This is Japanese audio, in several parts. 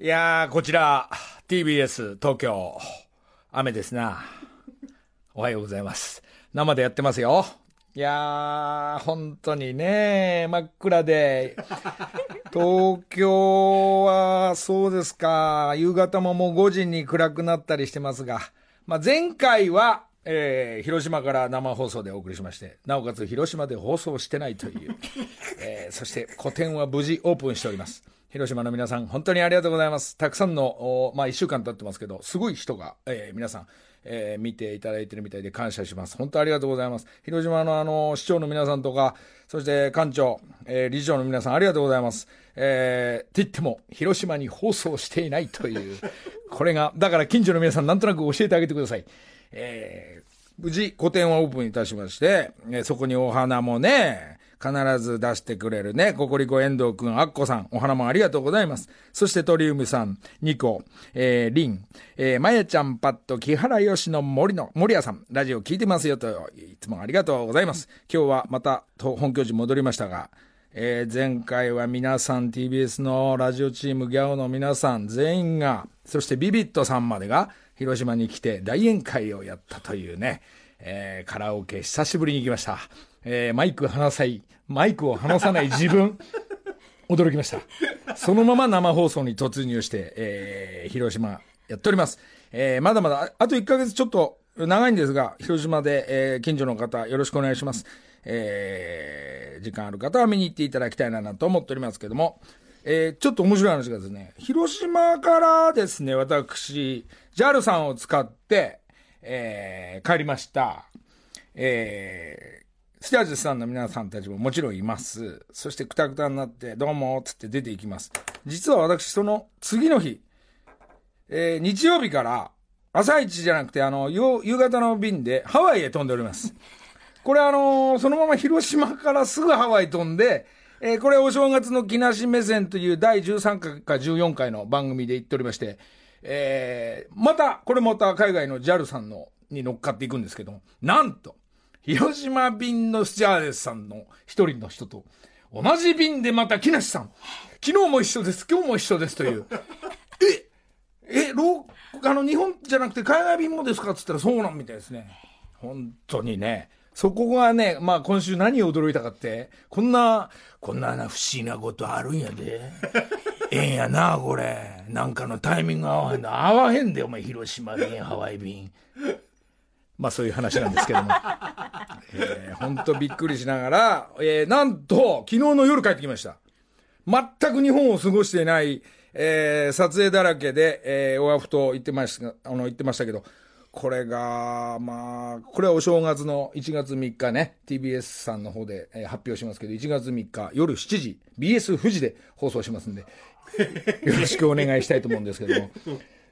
いやー、こちら、TBS 東京、雨ですな。おはようございます。生でやってますよ。いやー、本当にね、真っ暗で、東京はそうですか、夕方ももう5時に暗くなったりしてますが、まあ、前回は、えー、広島から生放送でお送りしまして、なおかつ広島で放送してないという、えー、そして個展は無事オープンしております。広島の皆さん、本当にありがとうございます。たくさんの、まあ、一週間経ってますけど、すごい人が、えー、皆さん、えー、見ていただいてるみたいで感謝します。本当ありがとうございます。広島のあの、市長の皆さんとか、そして館長、えー、理事長の皆さんありがとうございます。えー、って言っても、広島に放送していないという、これが、だから近所の皆さんなんとなく教えてあげてください。えー、無事、個展はオープンいたしまして、えー、そこにお花もね、必ず出してくれるね、ココリコ遠藤くん、アッコさん、お花もありがとうございます。そしてトリウムさん、ニコ、えー、リン、えー、まやちゃん、パッと、木原よしの森の、森谷さん、ラジオ聞いてますよと、いつもありがとうございます。今日はまた、本拠地戻りましたが、えー、前回は皆さん TBS のラジオチームギャオの皆さん全員が、そしてビビットさんまでが広島に来て大宴会をやったというね、えー、カラオケ久しぶりに行きました。えー、マイク離さい、マイクを離さない自分、驚きました。そのまま生放送に突入して、えー、広島やっております。えー、まだまだ、あと1ヶ月ちょっと長いんですが、広島で、えー、近所の方よろしくお願いします。えー、時間ある方は見に行っていただきたいななと思っておりますけども、えー、ちょっと面白い話がですね、広島からですね、私、JAL さんを使って、えー、帰りました。えスタージさんの皆さんたちももちろんいます。そしてくたくたになって、どうも、つって出ていきます。実は私、その次の日、えー、日曜日から、朝一じゃなくて、あの、夕方の便でハワイへ飛んでおります。これあのー、そのまま広島からすぐハワイ飛んで、えー、これお正月の木梨目線という第13回か14回の番組で言っておりまして、えー、また、これまた海外の JAL さんの、に乗っかっていくんですけども、なんと、広島便のスチャーデスさんの一人の人と、同じ便でまた木梨さん、昨日も一緒です、今日も一緒ですという、え、え、ロあの、日本じゃなくて海外便もですかって言ったらそうなんみたいですね。本当にね。そこがね、まあ今週何を驚いたかって、こんな、こんなな不思議なことあるんやで。ええんやな、これ。なんかのタイミング合わへんの。合わへんで、お前、広島便、ハワイ便。まあそういう話なんですけども。えー、本当びっくりしながら、えー、なんと、昨日の夜帰ってきました。全く日本を過ごしていない、えー、撮影だらけで、えー、オアフと言ってました、あの、言ってましたけど、これが、まあ、これはお正月の1月3日ね、TBS さんの方で、えー、発表しますけど、1月3日夜7時、BS 富士で放送しますんで、よろしくお願いしたいと思うんですけども。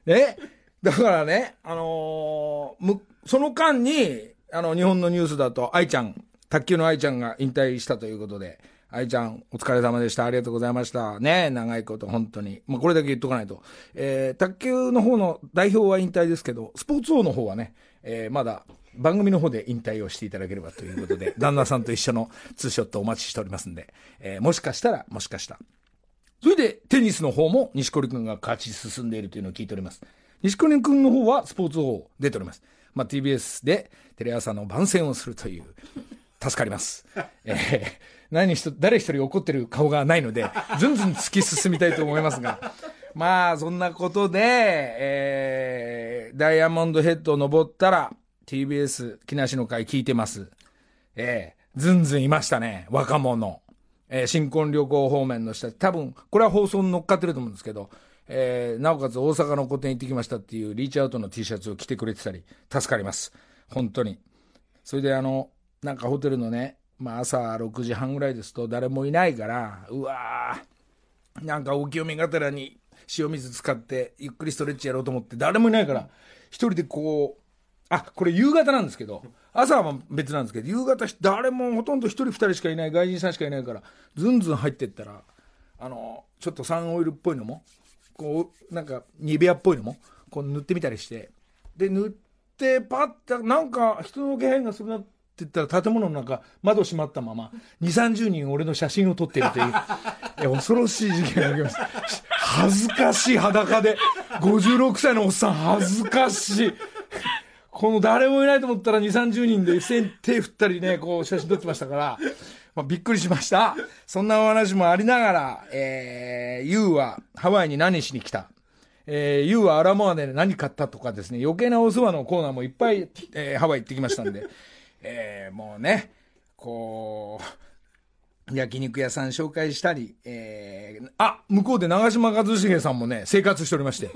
ね、だからね、あのー、その間に、あの、日本のニュースだと、愛ちゃん、卓球の愛ちゃんが引退したということで、愛ちゃん、お疲れ様でした。ありがとうございました。ね長いこと、本当に。まあ、これだけ言っとかないと。えー、卓球の方の代表は引退ですけど、スポーツ王の方はね、えー、まだ、番組の方で引退をしていただければということで、旦那さんと一緒のツーショットお待ちしておりますんで、えー、もしかしたら、もしかしたら。それで、テニスの方も、西堀君が勝ち進んでいるというのを聞いております。西堀君の方は、スポーツ王出ております。まあ、TBS で、テレ朝の番宣をするという、助かります。えー何一誰一人怒ってる顔がないので、ずんずん突き進みたいと思いますが、まあ、そんなことで、えー、ダイヤモンドヘッドを登ったら、TBS 木梨の会聞いてます。えー、ずんずんいましたね、若者。えー、新婚旅行方面の人多分、これは放送に乗っかってると思うんですけど、えー、なおかつ大阪の個展行ってきましたっていうリーチアウトの T シャツを着てくれてたり、助かります。本当に。それであの、なんかホテルのね、まあ、朝6時半ぐらいですと誰もいないから、うわー、なんか大清見がてらに塩水使ってゆっくりストレッチやろうと思って誰もいないから、一人でこう、あ、これ夕方なんですけど、朝は別なんですけど、夕方誰もほとんど一人二人しかいない、外人さんしかいないから、ずんずん入ってったら、あの、ちょっとサンオイルっぽいのも、こう、なんかニベアっぽいのも、こう塗ってみたりして、で、塗ってパッて、なんか人の気配がするなって言ったら建物の中、窓閉まったまま、2、30人俺の写真を撮っているという、いや恐ろしい事件が起きました。恥ずかしい裸で、56歳のおっさん恥ずかしい。この誰もいないと思ったら2、30人で手振ったりね、こう写真撮ってましたから、まあ、びっくりしました。そんなお話もありながら、えー、ユーはハワイに何しに来た？えー、ユーはアラモアで何買ったとかですね、余計なお世話のコーナーもいっぱい、えー、ハワイ行ってきましたんで、えー、もうね、こう、焼肉屋さん紹介したり、えー、あ、向こうで長嶋一茂さんもね、生活しておりまして、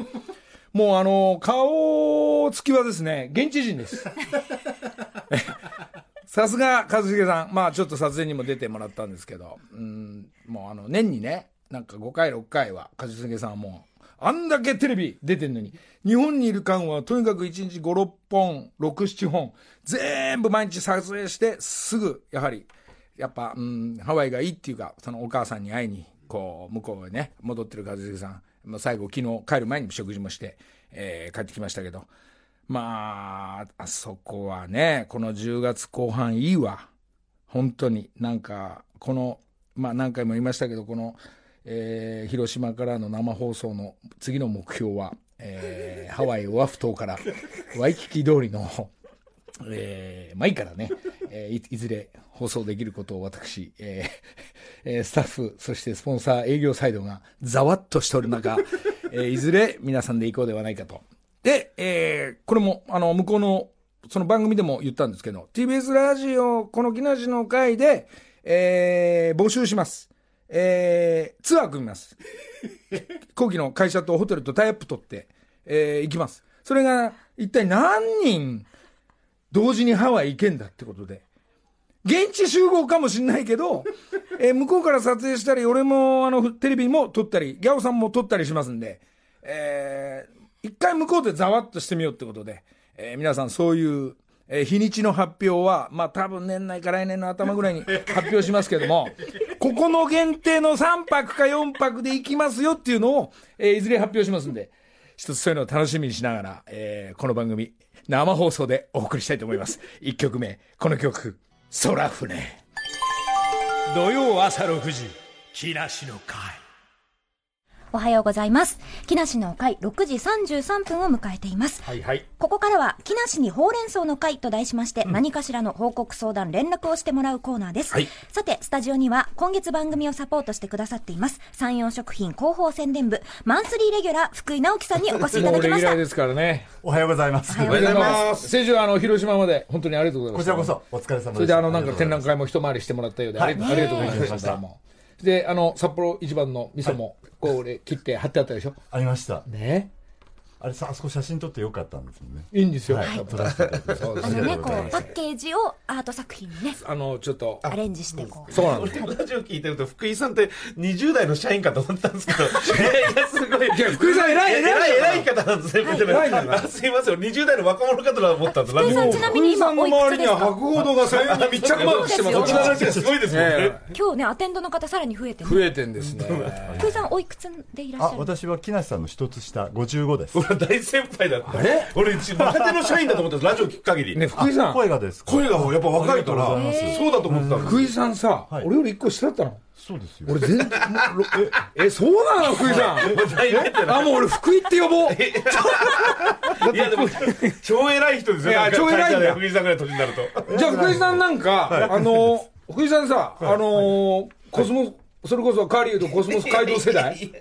もうあの、顔つきはですね、現地人です。さすが一茂さん。まあちょっと撮影にも出てもらったんですけど、うん、もうあの、年にね、なんか5回、6回は、一茂さんはもう、あんだけテレビ出てんのに、日本にいる間はとにかく1日5、6本、6、7本、全部毎日撮影して、すぐ、やはり、やっぱ、うん、ハワイがいいっていうか、そのお母さんに会いに、こう、向こうへね、戻ってる一茂さん、最後、昨日帰る前にも食事もして、えー、帰ってきましたけど、まあ、あそこはね、この10月後半いいわ。本当に。なんか、この、まあ何回も言いましたけど、この、えー、広島からの生放送の次の目標は、えー、ハワイオアフ島から ワイキキ通りの、えー、前からね、えーい、ずれ放送できることを私、えーえ、スタッフ、そしてスポンサー営業サイドがざわっとしておる中、えー、いずれ皆さんで行こうではないかと。で、えー、これも、あの、向こうの、その番組でも言ったんですけど、TBS ラジオ、この木梨の会で、えー、募集します。えー、ツアー組みます。後期の会社とホテルとタイアップ取って、えー、行きます。それが、一体何人、同時にハワイ行けんだってことで。現地集合かもしんないけど、えー、向こうから撮影したり、俺も、あの、テレビも撮ったり、ギャオさんも撮ったりしますんで、えー、一回向こうでざわっとしてみようってことで、えー、皆さんそういう、えー、日にちの発表は、まあ多分年内か来年の頭ぐらいに発表しますけども、ここの限定の3泊か4泊で行きますよっていうのを、えー、いずれ発表しますんで、一つそういうのを楽しみにしながら、えー、この番組、生放送でお送りしたいと思います。1曲目、この曲、空船。土曜朝6時、木梨の会。おはようございます。木梨の会6時33分を迎えています。はいはい。ここからは、木梨にほうれん草の会と題しまして、何かしらの報告相談、連絡をしてもらうコーナーです。はいさて、スタジオには、今月番組をサポートしてくださっています、山陽食品広報宣伝部、マンスリーレギュラー、福井直樹さんにお越しいただきましたもうレギュラー。ですからね。おはようございます。おはようございます。先週、あの、広島まで、本当にありがとうございまこした。ちらこそお疲れ様でした。それで、あの、なんか展覧会。会も一回りしてもらったようで、ありはいありがとうございまし。た。で、あの、札幌一番の味噌も、こう、俺、切って貼ってあったでしょ？ありました。ねあれさ、あそこ写真撮ってよかったんですよね。いいんですよ。はい、撮らせていただきました。あのね、こう、パッケージをアート作品にね、あの、ちょっと、アレンジして、こう。そうなんです。俺ラジオ聞いてると福井さんって20代の社員かと思ったんですけど、いやすごい。いや福井さん偉い偉い偉い、偉い方なんですね、見て偉いすいません、20代の若者かと思ったんです。福井さんちなみに今おいくつですか？博報堂が左右に密着マークしてますこちらの人すごいですもんねえ。今日ね、アテンドの方さらに増えてね。増えてんですね。福井さんおいくつでいらっしゃあ、る私は木梨さんの一つ下、55です。大先輩だった。れ？俺、若手の社員だと思ったんです、ラジオ聞く限り。ね、福井さん。声がです。か声がやっぱ若いから、そうだと思ったんです。福井さんさ、はい。俺より一個下だったの？そうですよ。俺全然、え、え、そうなの？福井さん。あ、もう俺福井って呼ぼう。いや、でも、超偉い人ですよ。超偉いんだ福井さんぐらいの年になると。じゃあ福井さんなんか、あの、福井さんさ、あの、コスモ、それこそカリウとコスモス街道世代？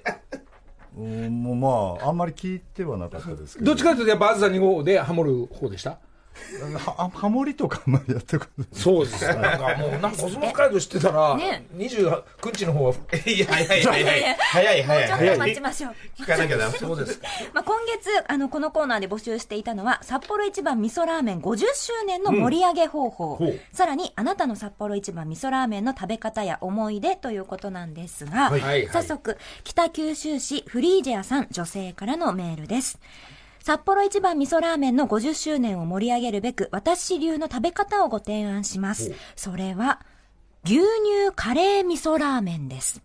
うんもうまあ、あんまり聞いてはなかったですけど。どっちかというとやっぱあずさ2号でハモる方でした？は、ハモリとかあんまりやったことない。そうです。なんかもう、なんかコスモス街道知ってたら、ね29日の方は、いや、早い、早い、早い。早い、早い、ちょっ早い。と待ちましょう。聞かなきゃダメ。そうですか。まあ、今月、あの、このコーナーで募集していたのは、札幌一番味噌ラーメン50周年の盛り上げ方法。ほうさらに、あなたの札幌一番味噌ラーメンの食べ方や思い出ということなんですが、はいはい早速、北九州市フリージェアさん女性からのメールです。札幌一番味噌ラーメンの50周年を盛り上げるべく、私流の食べ方をご提案します。それは、牛乳カレー味噌ラーメンです。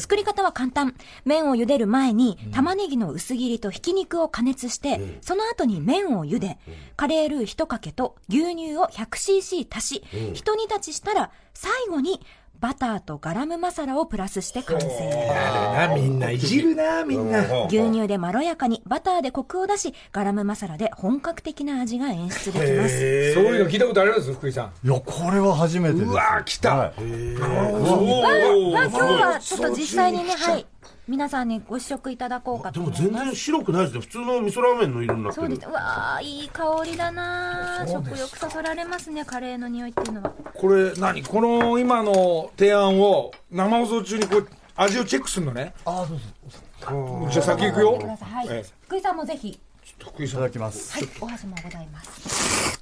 作り方は簡単。麺を茹でる前に、玉ねぎの薄切りとひき肉を加熱して、その後に麺を茹で、カレールー1かけと牛乳を 100cc 足し、一煮立ちしたら、最後にバターとガラムマサラをプラスして完成。な、みんないじるな、みんな。牛乳でまろやかに、バターでコクを出し、ガラムマサラで本格的な味が演出できます。そういうの聞いたことあります？福井さん。いや、これは初めてです。うわー来たはいまあ今日はちょっと実際にね、はい。皆さんにご試食いただこうかとでも思います。全然白くないですね。普通の味噌ラーメンの色になってるそうです。。うわーいい香りだな食欲そそられますね、カレーの匂いっていうのは。これ何？この今の提案を生放送中にこう味をチェックするのね。あ、どうぞ。じゃあ先行くよ。はいええ。福井さんもぜひ。福井さんいただ。きます。はい、お箸もございます。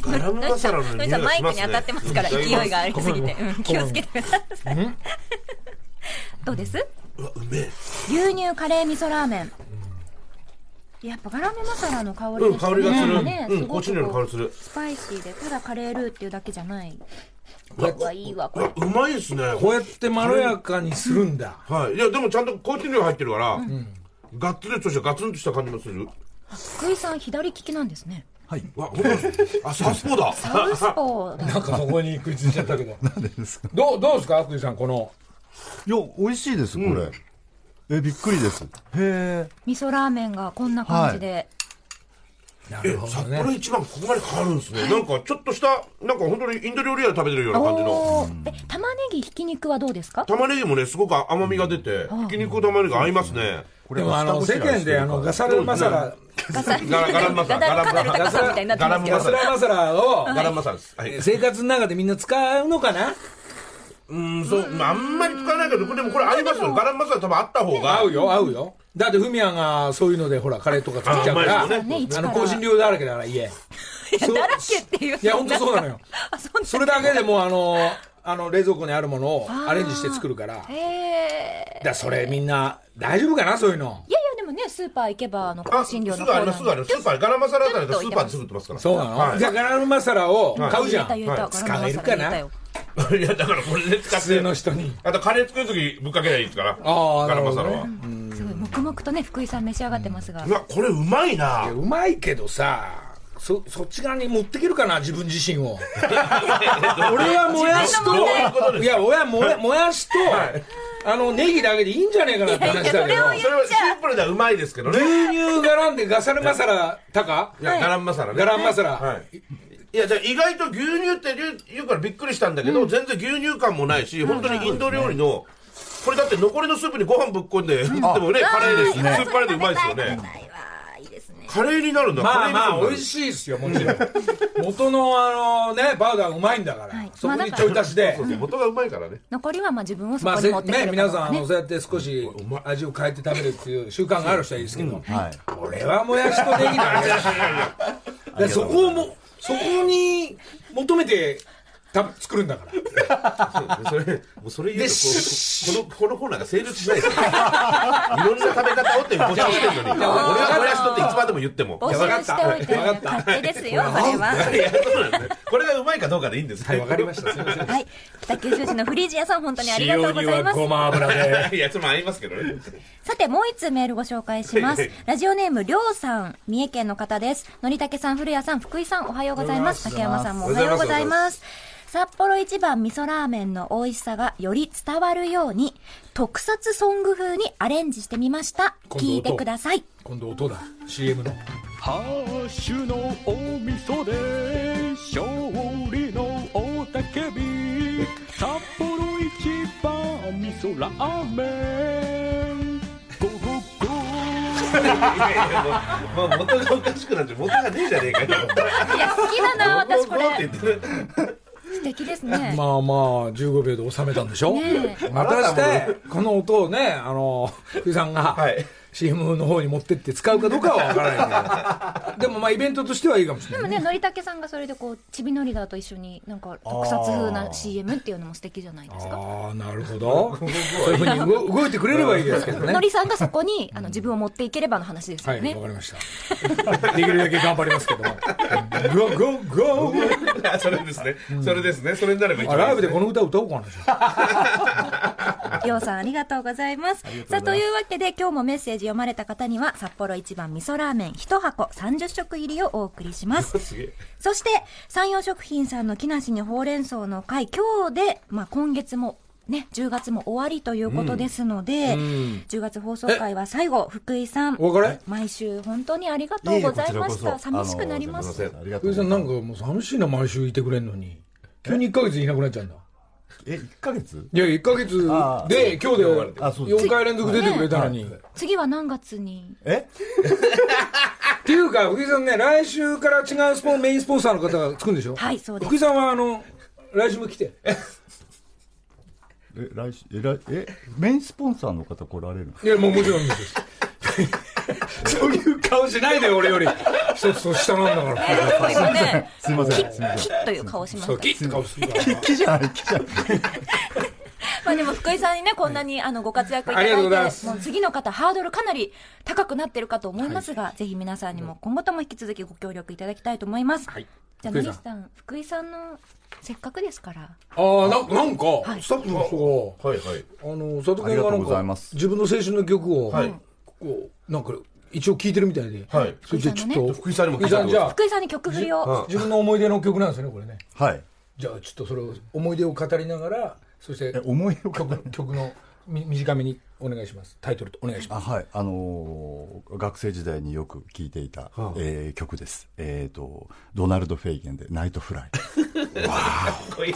ガラムマサラの匂いがしますね。イクに当たってますから、勢いがありすぎて。うん気をつけてください。どうです？うわ、うめえ。牛乳カレー味噌ラーメン。やっぱガラムマサラの香りがする。ね、うん、すごく。スパイシーで、ただカレールーっていうだけじゃない。いいわ、これ。うまいですね。こうやってまろやかにするんだ。はい。いや、でもちゃんと香辛料入ってるから、ガッツリとしたガツンとした感じもする。福井さん左利きなんですね。はい。うわ、ほんとですあ、サウスポーだ。サウスポーだ。なんかそこに食いついちゃったけど。なんでですか？どう、どうですか福井さん、この。いや、美味しいです、これ。え、びっくりです。へえ。味噌ラーメンがこんな感じで。なえ、札幌一番ここまで変わるんですね。なんかちょっとした、なんか本当にインド料理屋で食べてるような感じの。え、玉ねぎひき肉はどうですか？玉ねぎもね、すごく甘みが出て、ひき肉と玉ねぎ合いますね。こでもあの、世間であの、ガサルマサラ、ガサガマサラガダルカダルタカさんみたいになってますけどガサルマサラを、ガラムマサラです。はい。生活の中でみんな使うのかなうん、そう、まああんまり使わないけど、でもこれ合いますよ。ガラムマサラ多分あった方が。合うよ、合うよ。だって、フミヤがそういうので、ほら、カレーとか作っちゃうから、あの、香辛料だらけだから、家。いやだらけっていういや、本当そうなのよ。あ、それだけでもう、あの、あの、冷蔵庫にあるものをアレンジして作るから。だそれみんな、大丈夫かなそういうの。いやもね、スーパー行けば、あの、あ、香辛料のすぐあります、すぐあります。スーパー、ガラムマサラあたりスーパーですぐ売ってますから。そうなの、はいじゃあ、ガラムマサラを買うじゃん。はい使えるかな？いや、だからこれで使っ普通て。の人に。あとカレー作るときぶっかけりゃいいですから。ああガラムマサラは。すごい、黙々とね、福井さん召し上がってますがう。わ、これうまいな。うまいけどさ、そ、そっち側に持ってけるかな？自分自身を。俺はもやしと、いや、俺はもや、もやしと、あの、ネギだけでいいんじゃねえかなって話だけど。それはシンプルではうまいですけどね。牛乳絡んでガサルマサラ、タカいや、ガラムマサラね。ガラムマサラ。はい。いや、じゃあ意外と牛乳って言うからびっくりしたんだけど、全然牛乳感もないし、本当にインド料理の、これだって残りのスープにご飯ぶっ込んで、でもね、カレーで、スープカレーでうまいですよね。カレーになるんだ。まあまあ、美味い。しいですよ、もちろん。元のあのね、パウダーうまいんだから。はいそこにちょい足しでそう。そう、元がうまいからね。残りはまあ自分をそまあ、せこに持ってくね、る皆さん、あの、そうやって少し味を変えて食べるっていう習慣がある人はいいですけど、はい。俺はもやしとネギだね。でそこをも、そこに求めてた作るんだから。それ、もうそれ 言うでと、この、この、このコーナーが成立しないですよ。いろんな食べ方をって募集してるのに、俺はもやしとっていつまでも言っても。募いやわかった集しておいてわかった勝手ですよそれは。いやそうなんですねこれがうまいかどうかでいいんですはい、わかりました。すみません。はい。北九州市のフリージアさん、本当にありがとうございます。ま油で。いや、いつも合いますけどね。さて、もう一通メールご紹介します。ラジオネーム、りょうさん、三重県の方です。のりたけさん、古谷さん、福井さん、おはようございます。竹山さんもおはようございます。札幌一番味噌ラーメンの美味しさがより伝わるように、特撮ソング風にアレンジしてみました。聞いてください。今度音だ。CM の。ハッシュのお味噌で勝利のおたけび札幌一番味噌ラーメンゴーゴーゴーいやいやもう、もう 元がおかしくなって、元がねえじゃねえかよ。いや、好きだな、私これ。素敵ですね。まあまあ、15秒で収めたんでしょ？ねえ。果たして、この音をね、あの、福井さんが、はい CM の方に持ってって使うかどうかはわからないけど。でもまあイベントとしてはいいかもしれない。でもね、のりたけさんがそれでこう、ちびのりだと一緒になんか特撮風な CM っていうのも素敵じゃないですか。ああ、なるほど。そういうふうに動動いてくれればいいですけどね。のりさんがそこにあの自分を持っていければの話ですはい、よね。わかりました。できるだけ頑張りますけども。ゴーゴーゴーそれですね。それですね。それになれば一あ、ライブでこの歌歌おうかなじゃあ。ようさんありがとうございます。さあ、というわけで今日もメッセージ読まれた方には、札幌一番味噌ラーメン1箱30食入りをお送りします。す。そして、山陽食品さんの木梨にほうれん草の会、今日で、まあ今月も、ね、10月も終わりということですので、10月放送会は最後、福井さん。毎週本当にありがとうございました。寂しくなります。福井さんなんかもう寂しいな、毎週いてくれんのに。急に1ヶ月いなくなっちゃうんだ。え、1ヶ月？いや、1ヶ月あで、今日であそうです。4回連続出てくれたのに。次は何月に？え？っていうか、福井さんね、来週から違うスポンメインスポンサーの方がつくんでしょ？はいそうです。福井さんは、あの、来週も来て。え、来週、え、来え、メインスポンサーの方来られるいや、もうもちろんです。そういう顔しないで、俺より。一つと下なんだから。すいません、すいません。キッという顔しまそう、した。キッと顔するから。木じゃない、木じゃない。まあでも福井さんにね、こんなにあのご活躍いただいて、ありがとうございますもう次の方、ハードルかなり高くなってるかと思いますが、ぜひ皆さんにも今後とも引き続きご協力いただきたいと思います。はいじゃあ、福井さん福井さんの、せっかくですから、ああ、なんか、なんか、はいスタッフの人が、はいはい。あの、佐藤君がなんかうございま、す自分の青春の曲を、はいこう、なんか、一応聞いてるみたいで、はい。それじゃあちょっと、福井さんにも聞いてくださいじゃあ、福井さんに曲振りを、自分の思い出の曲なんですよね、これね。はい。じゃあ、ちょっとそれを、思い出を語りながら、そしてえ、、思いを曲曲のみ短めにお願いします。タイトルとお願いします。あはい、あのー学生時代によく聴いていた、はあえー曲です。えっ、と、ドナルド・フェイゲンで、ナイト・フライ。かっこいい。